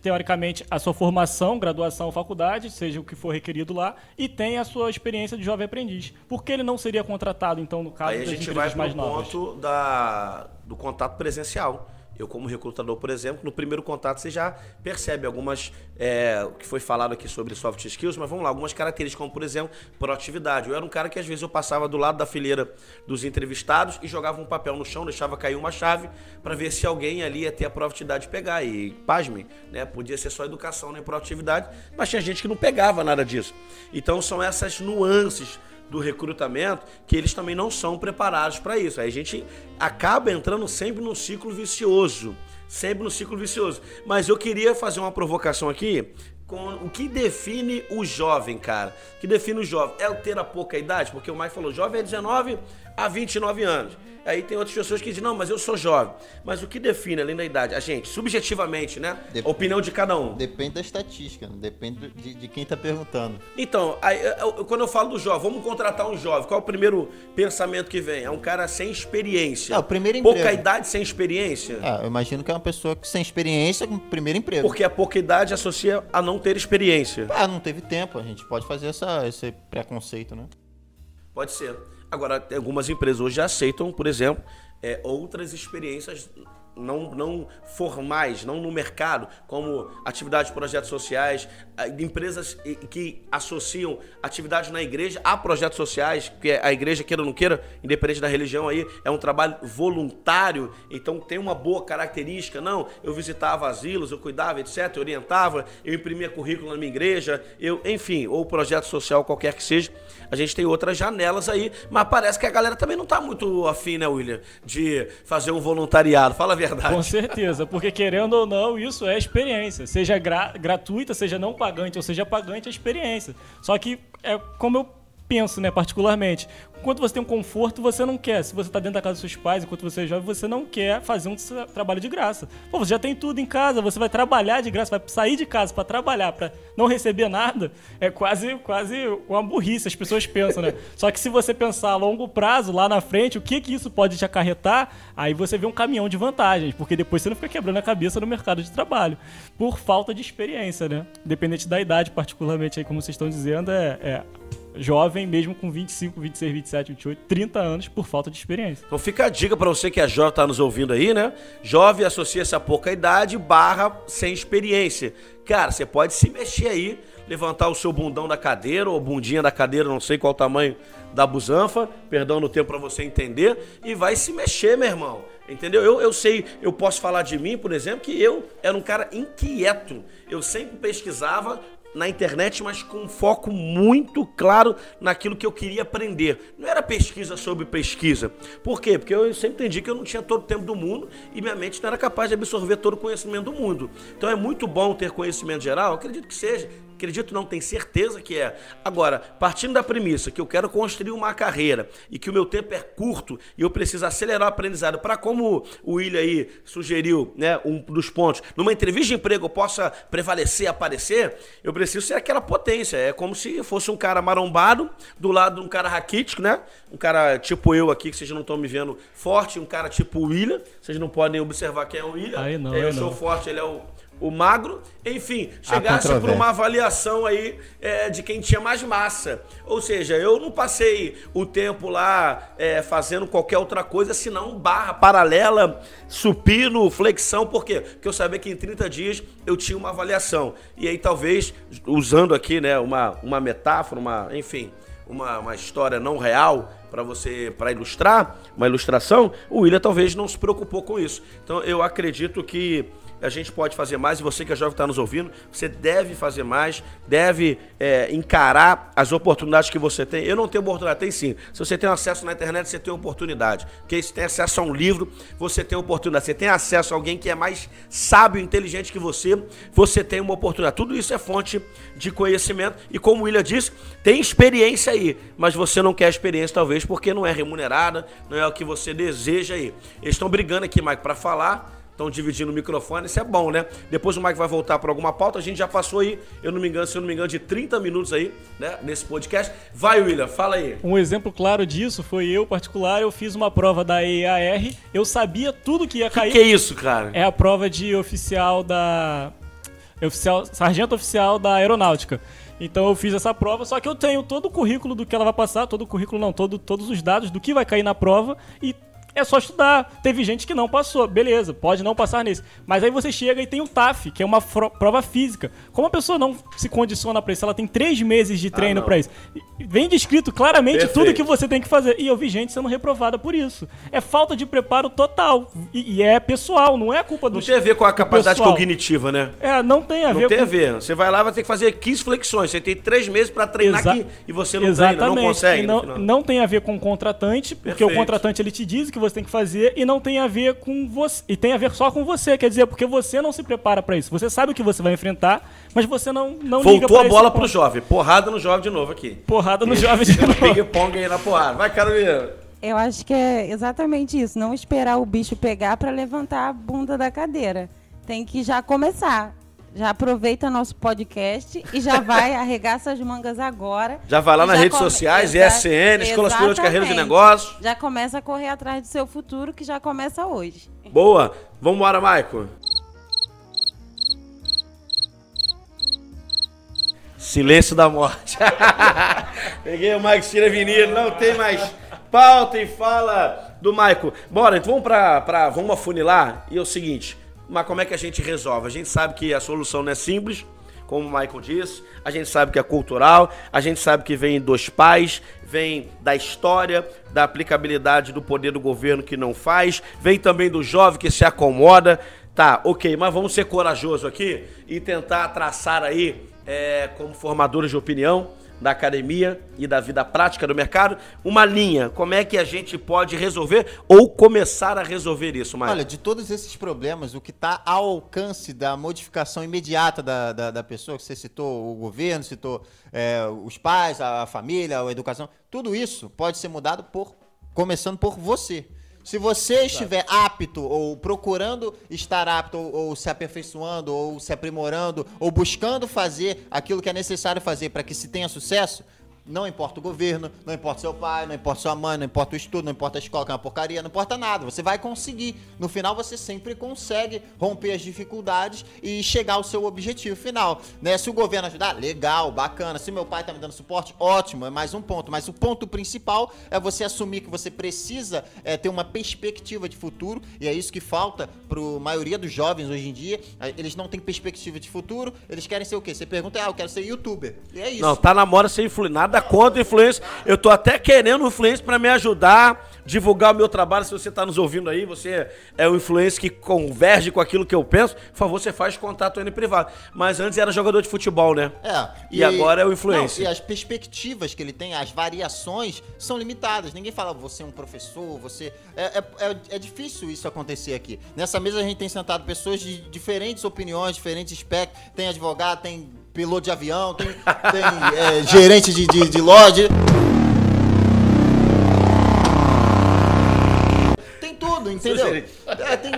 teoricamente a sua formação, graduação, faculdade, seja o que for requerido lá, e tem a sua experiência de jovem aprendiz. Por que ele não seria contratado então no caso Aí a gente vai para o ponto da, do contato presencial. Eu, como recrutador, por exemplo, no primeiro contato você já percebe algumas, é, o que foi falado aqui sobre soft skills, mas vamos lá, algumas características, como por exemplo, proatividade. Eu era um cara que às vezes eu passava do lado da fileira dos entrevistados e jogava um papel no chão, deixava cair uma chave para ver se alguém ali ia ter a proatividade de pegar. E, pasme, né, podia ser só educação, nem proatividade, mas tinha gente que não pegava nada disso. Então são essas nuances do recrutamento que eles também não são preparados para isso. Aí a gente acaba entrando sempre num ciclo vicioso. Sempre no ciclo vicioso. Mas eu queria fazer uma provocação aqui com o que define o jovem, cara. O que define o jovem? É o ter a pouca idade? Porque o Mike falou, jovem é 19 a 29 anos. Aí tem outras pessoas que dizem, não, mas eu sou jovem. Mas o que define, além da idade? A gente, subjetivamente, né? Dep opinião de cada um. Depende da estatística, depende de, de quem tá perguntando. Então, aí, eu, quando eu falo do jovem, vamos contratar um jovem. Qual é o primeiro pensamento que vem? É um cara sem experiência. O primeiro emprego. Pouca idade sem experiência? É, eu imagino que é uma pessoa que sem experiência com o primeiro emprego. Porque a pouca idade associa a não ter experiência. Ah, não teve tempo. A gente pode fazer essa, esse preconceito, né? Pode ser. Agora, algumas empresas hoje já aceitam, por exemplo, é, outras experiências não, não formais, não no mercado, como atividades de projetos sociais, empresas que associam atividades na igreja a projetos sociais, que a igreja, queira ou não queira, independente da religião aí, é um trabalho voluntário, então tem uma boa característica. Não, eu visitava asilos, eu cuidava, etc., eu orientava, eu imprimia currículo na minha igreja, eu, enfim, ou projeto social qualquer que seja. A gente tem outras janelas aí, mas parece que a galera também não está muito afim, né, William, de fazer um voluntariado. Fala verdade. Com certeza, porque querendo ou não, isso é experiência. Seja gra gratuita, seja não pagante, ou seja pagante, é experiência. Só que é como eu penso, né, particularmente. Enquanto você tem um conforto, você não quer. Se você está dentro da casa dos seus pais, enquanto você é jovem, você não quer fazer um trabalho de graça. Pô, você já tem tudo em casa, você vai trabalhar de graça, vai sair de casa para trabalhar, para não receber nada, é quase, quase uma burrice, as pessoas pensam, né? Só que se você pensar a longo prazo, lá na frente, o que que isso pode te acarretar, aí você vê um caminhão de vantagens, porque depois você não fica quebrando a cabeça no mercado de trabalho, por falta de experiência, né? Independente da idade, particularmente aí, como vocês estão dizendo, é, é jovem, mesmo com 25, 26, 27, 28, 30 anos, por falta de experiência. Então fica a dica para você que é jovem, tá nos ouvindo aí, né? Jovem associa-se a pouca idade barra sem experiência. Cara, você pode se mexer aí, levantar o seu bundão da cadeira, ou bundinha da cadeira, não sei qual o tamanho da busanfa, perdão no tempo para você entender, e vai se mexer, meu irmão. Entendeu? Eu, eu sei, eu posso falar de mim, por exemplo, que eu era um cara inquieto. Eu sempre pesquisava na internet, mas com um foco muito claro naquilo que eu queria aprender. Não era pesquisa sobre pesquisa. Por quê? Porque eu sempre entendi que eu não tinha todo o tempo do mundo e minha mente não era capaz de absorver todo o conhecimento do mundo. Então é muito bom ter conhecimento geral, acredito que seja, Acredito não, tenho certeza que é. Agora, partindo da premissa que eu quero construir uma carreira e que o meu tempo é curto e eu preciso acelerar o aprendizado para como o William aí sugeriu, né, um dos pontos, numa entrevista de emprego eu possa prevalecer, aparecer, eu preciso ser aquela potência. É como se fosse um cara marombado do lado de um cara raquítico, né? Um cara tipo eu aqui, que vocês não estão me vendo forte, um cara tipo o William, vocês não podem observar quem é o William. Aí não, eu aí sou não. forte, ele é o o magro, enfim, chegasse por uma avaliação aí é, de quem tinha mais massa. Ou seja, eu não passei o tempo lá é, fazendo qualquer outra coisa senão barra paralela, supino, flexão, por quê? Porque eu sabia que em 30 dias eu tinha uma avaliação. E aí talvez, usando aqui né, uma, uma metáfora, uma, enfim, uma, uma história não real para você para ilustrar, uma ilustração, o William talvez não se preocupou com isso. Então eu acredito que a gente pode fazer mais, e você que é jovem está nos ouvindo, você deve fazer mais, deve é, encarar as oportunidades que você tem. Eu não tenho oportunidade, tem sim. Se você tem acesso na internet, você tem oportunidade. Porque se tem acesso a um livro, você tem oportunidade. Você tem acesso a alguém que é mais sábio, inteligente que você, você tem uma oportunidade. Tudo isso é fonte de conhecimento. E como o William disse, tem experiência aí, mas você não quer experiência, talvez, porque não é remunerada, não é o que você deseja aí. Eles estão brigando aqui, Mike, para falar estão dividindo o microfone, isso é bom, né? Depois o Mike vai voltar para alguma pauta, a gente já passou aí, eu não me engano, se eu não me engano, de 30 minutos aí, né, nesse podcast. Vai, William, fala aí. Um exemplo claro disso foi eu, particular, eu fiz uma prova da EAR, eu sabia tudo que ia cair. Que, que é isso, cara? É a prova de oficial da... Oficial, sargento oficial da aeronáutica. Então eu fiz essa prova, só que eu tenho todo o currículo do que ela vai passar, todo o currículo não, todo, todos os dados do que vai cair na prova e é só estudar. Teve gente que não passou, beleza, pode não passar nesse. Mas aí você chega e tem o TAF, que é uma prova física. Como a pessoa não se condiciona para isso, ela tem três meses de treino ah, para isso. Vem descrito claramente Perfeito. tudo que você tem que fazer. E eu vi gente sendo reprovada por isso. É falta de preparo total. E, e é pessoal, não é culpa do Não tem a ver com a capacidade pessoal. cognitiva, né? É, não tem a não ver tem com... a ver. Você vai lá vai ter que fazer 15 flexões. Você tem três meses para treinar Exa... aqui e você não Exatamente. treina, não consegue. não, não tem a ver com o contratante, porque Perfeito. o contratante ele te diz que você tem que fazer e não tem a ver com você. E tem a ver só com você, quer dizer, porque você não se prepara para isso. Você sabe o que você vai enfrentar, mas você não, não Voltou a bola pro jovem. Porrada no jovem de novo aqui. Porrada no jovem de novo. Ping-pong aí na porrada. Vai, Carolina. Eu acho que é exatamente isso. Não esperar o bicho pegar para levantar a bunda da cadeira. Tem que já começar. Já aproveita nosso podcast e já vai arregaça as mangas agora. Já vai lá nas redes come... sociais, ESN, Escola Superior de Carreira de Negócios. Já começa a correr atrás do seu futuro, que já começa hoje. Boa. Vamos embora, Maico. Silêncio da morte. Peguei o Maico Tira Vinilo, não tem mais pauta e fala do Maico. Bora, então vamos pra, pra vamos afunilar. E é o seguinte, mas como é que a gente resolve? A gente sabe que a solução não é simples, como o Michael disse, a gente sabe que é cultural, a gente sabe que vem dos pais, vem da história, da aplicabilidade do poder do governo que não faz, vem também do jovem que se acomoda. Tá, ok, mas vamos ser corajosos aqui e tentar traçar aí, é, como formadores de opinião, da academia e da vida prática do mercado, uma linha. Como é que a gente pode resolver ou começar a resolver isso, Maia? Olha, de todos esses problemas, o que está ao alcance da modificação imediata da, da, da, pessoa, que você citou o governo, citou é, os pais, a, a família, a educação, tudo isso pode ser mudado por começando por você. Se você estiver apto ou procurando estar apto ou, ou, se aperfeiçoando ou se aprimorando ou buscando fazer aquilo que é necessário fazer para que se tenha sucesso, não importa o governo, não importa seu pai, não importa sua mãe, não importa o estudo, não importa a escola, que é uma porcaria, não importa nada. Você vai conseguir. No final, você sempre consegue romper as dificuldades e chegar ao seu objetivo final. Né? Se o governo ajudar, legal, bacana. Se meu pai tá me dando suporte, ótimo, é mais um ponto. Mas o ponto principal é você assumir que você precisa é, ter uma perspectiva de futuro. E é isso que falta para a maioria dos jovens hoje em dia. Eles não têm perspectiva de futuro, eles querem ser o quê? Você pergunta, ah, eu quero ser youtuber. E é isso. Não, tá na moda ser influente nada contra influência. Eu tô até querendo influência para me ajudar, divulgar o meu trabalho. Se você está nos ouvindo aí, você é o influencer que converge com aquilo que eu penso, por favor, você faz contato aí no privado. Mas antes era jogador de futebol, né? É. E, e agora é o influencer. Não, e as perspectivas que ele tem, as variações são limitadas. Ninguém fala, você é um professor, você. É, é, é, é difícil isso acontecer aqui. Nessa mesa a gente tem sentado pessoas de diferentes opiniões, diferentes espectros. Tem advogado, tem piloto de avião, tem, tem é, gerente de, de, de loja. Tem tudo, entendeu? É, tem,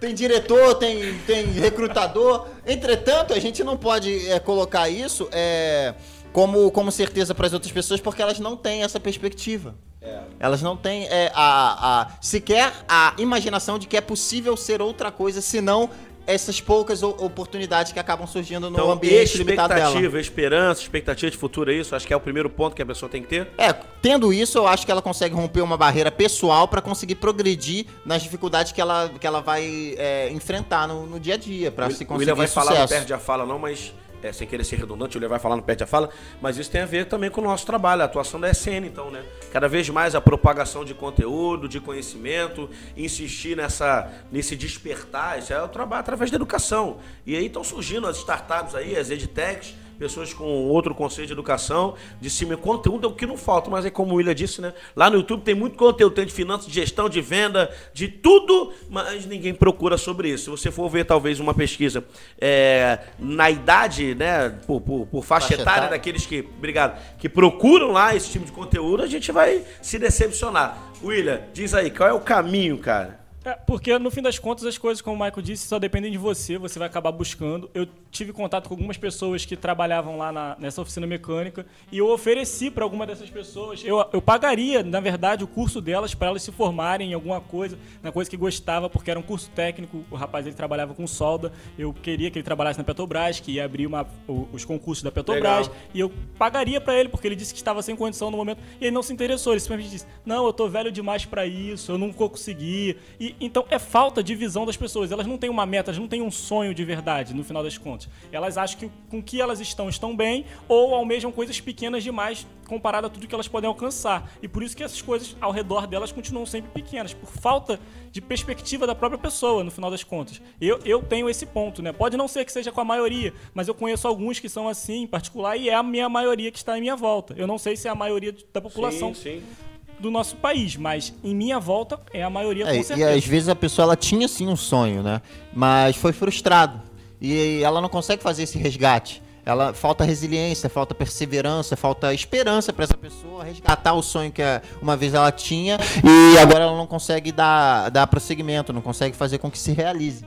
tem diretor, tem, tem recrutador. Entretanto, a gente não pode é, colocar isso é, como, como certeza para as outras pessoas porque elas não têm essa perspectiva. É. Elas não têm é, a, a, sequer a imaginação de que é possível ser outra coisa senão essas poucas oportunidades que acabam surgindo no então, ambiente limitado dela. Expectativa, esperança, expectativa de futuro é isso? Acho que é o primeiro ponto que a pessoa tem que ter. É, tendo isso, eu acho que ela consegue romper uma barreira pessoal para conseguir progredir nas dificuldades que ela, que ela vai é, enfrentar no, no, dia a dia, para se conseguir O William vai sucesso. falar, não perde a fala não, mas é, sem querer ser redundante, o vai falar no Perde a Fala, mas isso tem a ver também com o nosso trabalho, a atuação da SN, então, né? Cada vez mais a propagação de conteúdo, de conhecimento, insistir nessa, nesse despertar, isso é o trabalho através da educação. E aí estão surgindo as startups aí, as edtechs, pessoas com outro conceito de educação, de cima. Conteúdo é o que não falta, mas é como o William disse, né? Lá no YouTube tem muito conteúdo, tem de finanças, de gestão, de venda, de tudo, mas ninguém procura sobre isso. Se você for ver, talvez, uma pesquisa é, na idade, né, por, por, por faixa, faixa etária, etária daqueles que, obrigado, que procuram lá esse tipo de conteúdo, a gente vai se decepcionar. William, diz aí, qual é o caminho, cara? É, porque no fim das contas as coisas, como o Michael disse, só dependem de você, você vai acabar buscando. Eu tive contato com algumas pessoas que trabalhavam lá na, nessa oficina mecânica e eu ofereci para alguma dessas pessoas, eu, eu pagaria, na verdade, o curso delas para elas se formarem em alguma coisa, na coisa que gostava, porque era um curso técnico, o rapaz ele trabalhava com solda, eu queria que ele trabalhasse na Petrobras, que ia abrir uma, os concursos da Petrobras, Legal. e eu pagaria para ele, porque ele disse que estava sem condição no momento, e ele não se interessou, ele simplesmente disse, não, eu tô velho demais para isso, eu não vou conseguir, e então é falta de visão das pessoas. Elas não têm uma meta, elas não têm um sonho de verdade, no final das contas. Elas acham que com que elas estão, estão bem, ou almejam coisas pequenas demais comparado a tudo que elas podem alcançar. E por isso que essas coisas ao redor delas continuam sempre pequenas, por falta de perspectiva da própria pessoa, no final das contas. Eu, eu tenho esse ponto, né? Pode não ser que seja com a maioria, mas eu conheço alguns que são assim em particular e é a minha maioria que está em minha volta. Eu não sei se é a maioria da população. Sim, sim do nosso país, mas em minha volta é a maioria é, com certeza. E às vezes a pessoa ela tinha sim um sonho, né? Mas foi frustrado. E ela não consegue fazer esse resgate. Ela falta resiliência, falta perseverança, falta esperança para essa pessoa resgatar o sonho que uma vez ela tinha e agora ela não consegue dar, dar prosseguimento, não consegue fazer com que se realize.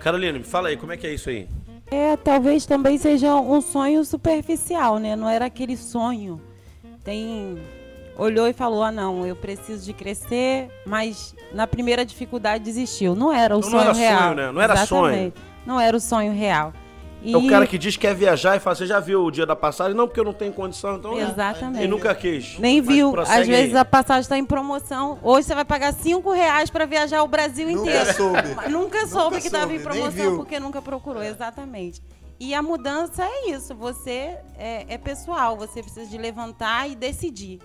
Carolina, me fala aí, como é que é isso aí? É, talvez também seja um sonho superficial, né? Não era aquele sonho. Tem olhou e falou: ah, não, eu preciso de crescer, mas na primeira dificuldade desistiu. Não era o então, sonho não era real. Sonho, né? Não era Exatamente. sonho. Não era o sonho real. E... É o cara que diz que quer viajar e fala, você já viu o dia da passagem? Não, porque eu não tenho condição, então. Exatamente. E nunca quis. Nem viu. Às vezes a passagem está em promoção. Hoje você vai pagar 5 reais para viajar o Brasil nunca inteiro. Soube. nunca soube que estava em promoção, porque nunca procurou. Exatamente. E a mudança é isso. Você é, é pessoal. Você precisa de levantar e decidir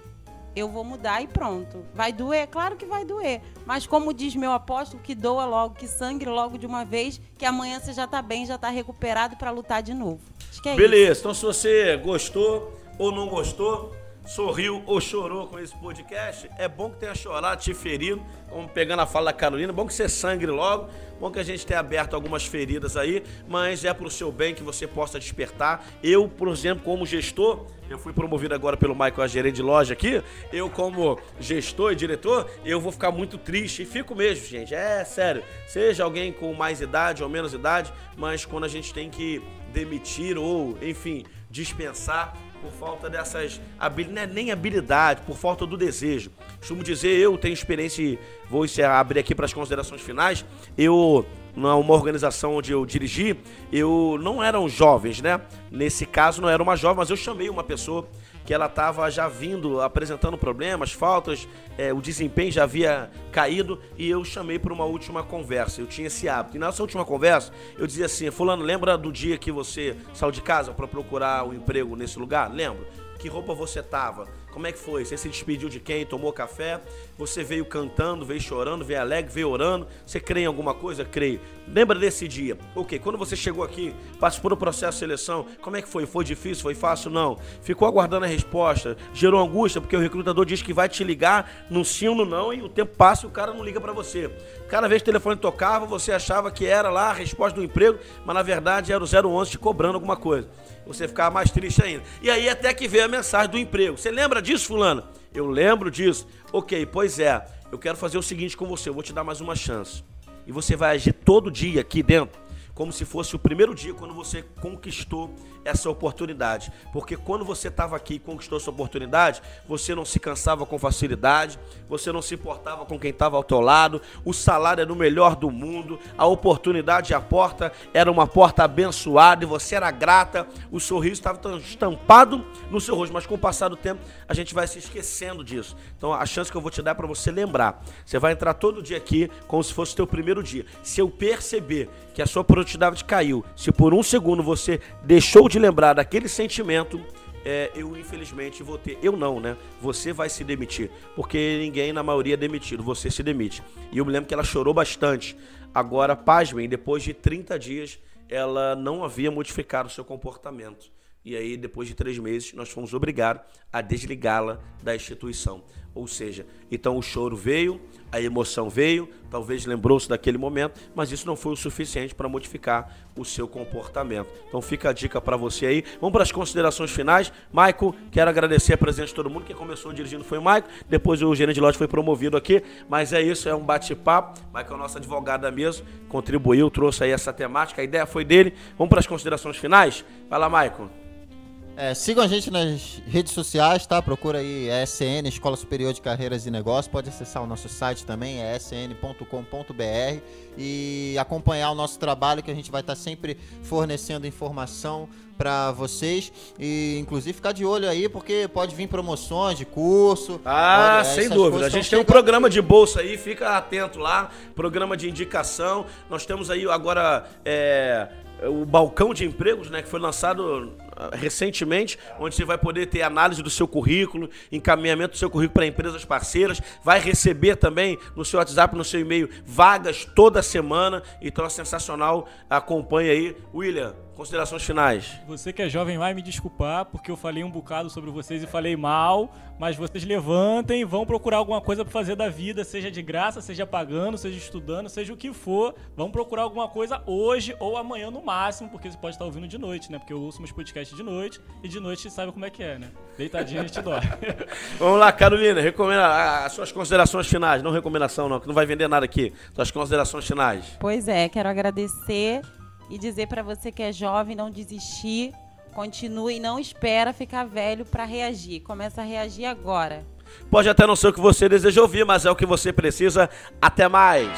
eu vou mudar e pronto. Vai doer? Claro que vai doer. Mas como diz meu apóstolo, que doa logo, que sangre logo de uma vez, que amanhã você já está bem, já está recuperado para lutar de novo. Acho que é Beleza, isso. então se você gostou ou não gostou, sorriu ou chorou com esse podcast, é bom que tenha chorado, te ferido, como pegando a fala da Carolina, bom que você sangre logo, bom que a gente tenha aberto algumas feridas aí, mas é pro seu bem que você possa despertar. Eu, por exemplo, como gestor, eu fui promovido agora pelo Michael a gerente de loja aqui, eu como gestor e diretor, eu vou ficar muito triste e fico mesmo, gente. É sério. Seja alguém com mais idade ou menos idade, mas quando a gente tem que demitir ou, enfim, dispensar, por falta dessas habilidades, é nem habilidade, por falta do desejo. Costumo dizer, eu tenho experiência e vou abrir aqui para as considerações finais. Eu, numa organização onde eu dirigi, eu não eram jovens, né? Nesse caso não era uma jovem, mas eu chamei uma pessoa que ela estava já vindo apresentando problemas, faltas, é, o desempenho já havia caído e eu chamei para uma última conversa. Eu tinha esse hábito. E nessa última conversa, eu dizia assim: Fulano, lembra do dia que você saiu de casa para procurar um emprego nesse lugar? Lembro. Que roupa você tava? Como é que foi? Você se despediu de quem? Tomou café? Você veio cantando, veio chorando, veio alegre, veio orando? Você crê em alguma coisa? Creio. Lembra desse dia? Ok, quando você chegou aqui, participou do processo de seleção, como é que foi? Foi difícil? Foi fácil? Não. Ficou aguardando a resposta? Gerou angústia porque o recrutador diz que vai te ligar no sim ou no não e o tempo passa e o cara não liga para você. Cada vez que o telefone tocava, você achava que era lá a resposta do emprego, mas na verdade era o 011 te cobrando alguma coisa você ficava mais triste ainda. E aí até que veio a mensagem do emprego. Você lembra disso, fulano? Eu lembro disso. Ok, pois é. Eu quero fazer o seguinte com você, eu vou te dar mais uma chance. E você vai agir todo dia aqui dentro, como se fosse o primeiro dia quando você conquistou essa oportunidade. Porque quando você estava aqui e conquistou essa oportunidade, você não se cansava com facilidade, você não se importava com quem estava ao teu lado, o salário era o melhor do mundo, a oportunidade e a porta era uma porta abençoada e você era grata, o sorriso estava estampado no seu rosto. Mas com o passar do tempo, a gente vai se esquecendo disso. Então a chance que eu vou te dar é para você lembrar. Você vai entrar todo dia aqui como se fosse o teu primeiro dia. Se eu perceber que a sua produtividade caiu, se por um segundo você deixou de lembrar daquele sentimento, é, eu infelizmente vou ter. Eu não, né? Você vai se demitir. Porque ninguém, na maioria, é demitido. Você se demite. E eu me lembro que ela chorou bastante. Agora, pasmem, depois de 30 dias, ela não havia modificado o seu comportamento. E aí, depois de três meses, nós fomos obrigados a desligá-la da instituição. Ou seja, então o choro veio, a emoção veio, talvez lembrou-se daquele momento, mas isso não foi o suficiente para modificar o seu comportamento. Então fica a dica para você aí. Vamos para as considerações finais. Maico, quero agradecer a presença de todo mundo. Quem começou dirigindo foi o Maico, depois o gerente de lote foi promovido aqui, mas é isso, é um bate-papo. Maico é o nosso advogado mesmo, contribuiu, trouxe aí essa temática, a ideia foi dele. Vamos para as considerações finais? Vai lá, Maico. É, sigam a gente nas redes sociais, tá? Procura aí ESN, Escola Superior de Carreiras e Negócios. Pode acessar o nosso site também, esn.com.br e acompanhar o nosso trabalho que a gente vai estar sempre fornecendo informação para vocês e inclusive ficar de olho aí porque pode vir promoções de curso. Ah, pode, sem dúvida. A gente tem um programa de bolsa aí, fica atento lá, programa de indicação. Nós temos aí agora é, o balcão de empregos, né, que foi lançado recentemente, onde você vai poder ter análise do seu currículo, encaminhamento do seu currículo para empresas parceiras, vai receber também no seu WhatsApp, no seu e-mail, vagas toda semana. Então é sensacional. Acompanhe aí. William, Considerações finais. Você que é jovem vai me desculpar porque eu falei um bocado sobre vocês e falei mal, mas vocês levantem, vão procurar alguma coisa para fazer da vida, seja de graça, seja pagando, seja estudando, seja o que for. Vão procurar alguma coisa hoje ou amanhã no máximo, porque você pode estar ouvindo de noite, né? Porque eu ouço meus podcasts de noite e de noite sabe como é que é, né? Deitadinho a gente dorme. Vamos lá, Carolina, recomenda as suas considerações finais, não recomendação não, que não vai vender nada aqui. Suas considerações finais. Pois é, quero agradecer e dizer para você que é jovem não desistir, continue e não espera ficar velho para reagir. Começa a reagir agora. Pode até não ser o que você deseja ouvir, mas é o que você precisa. Até mais.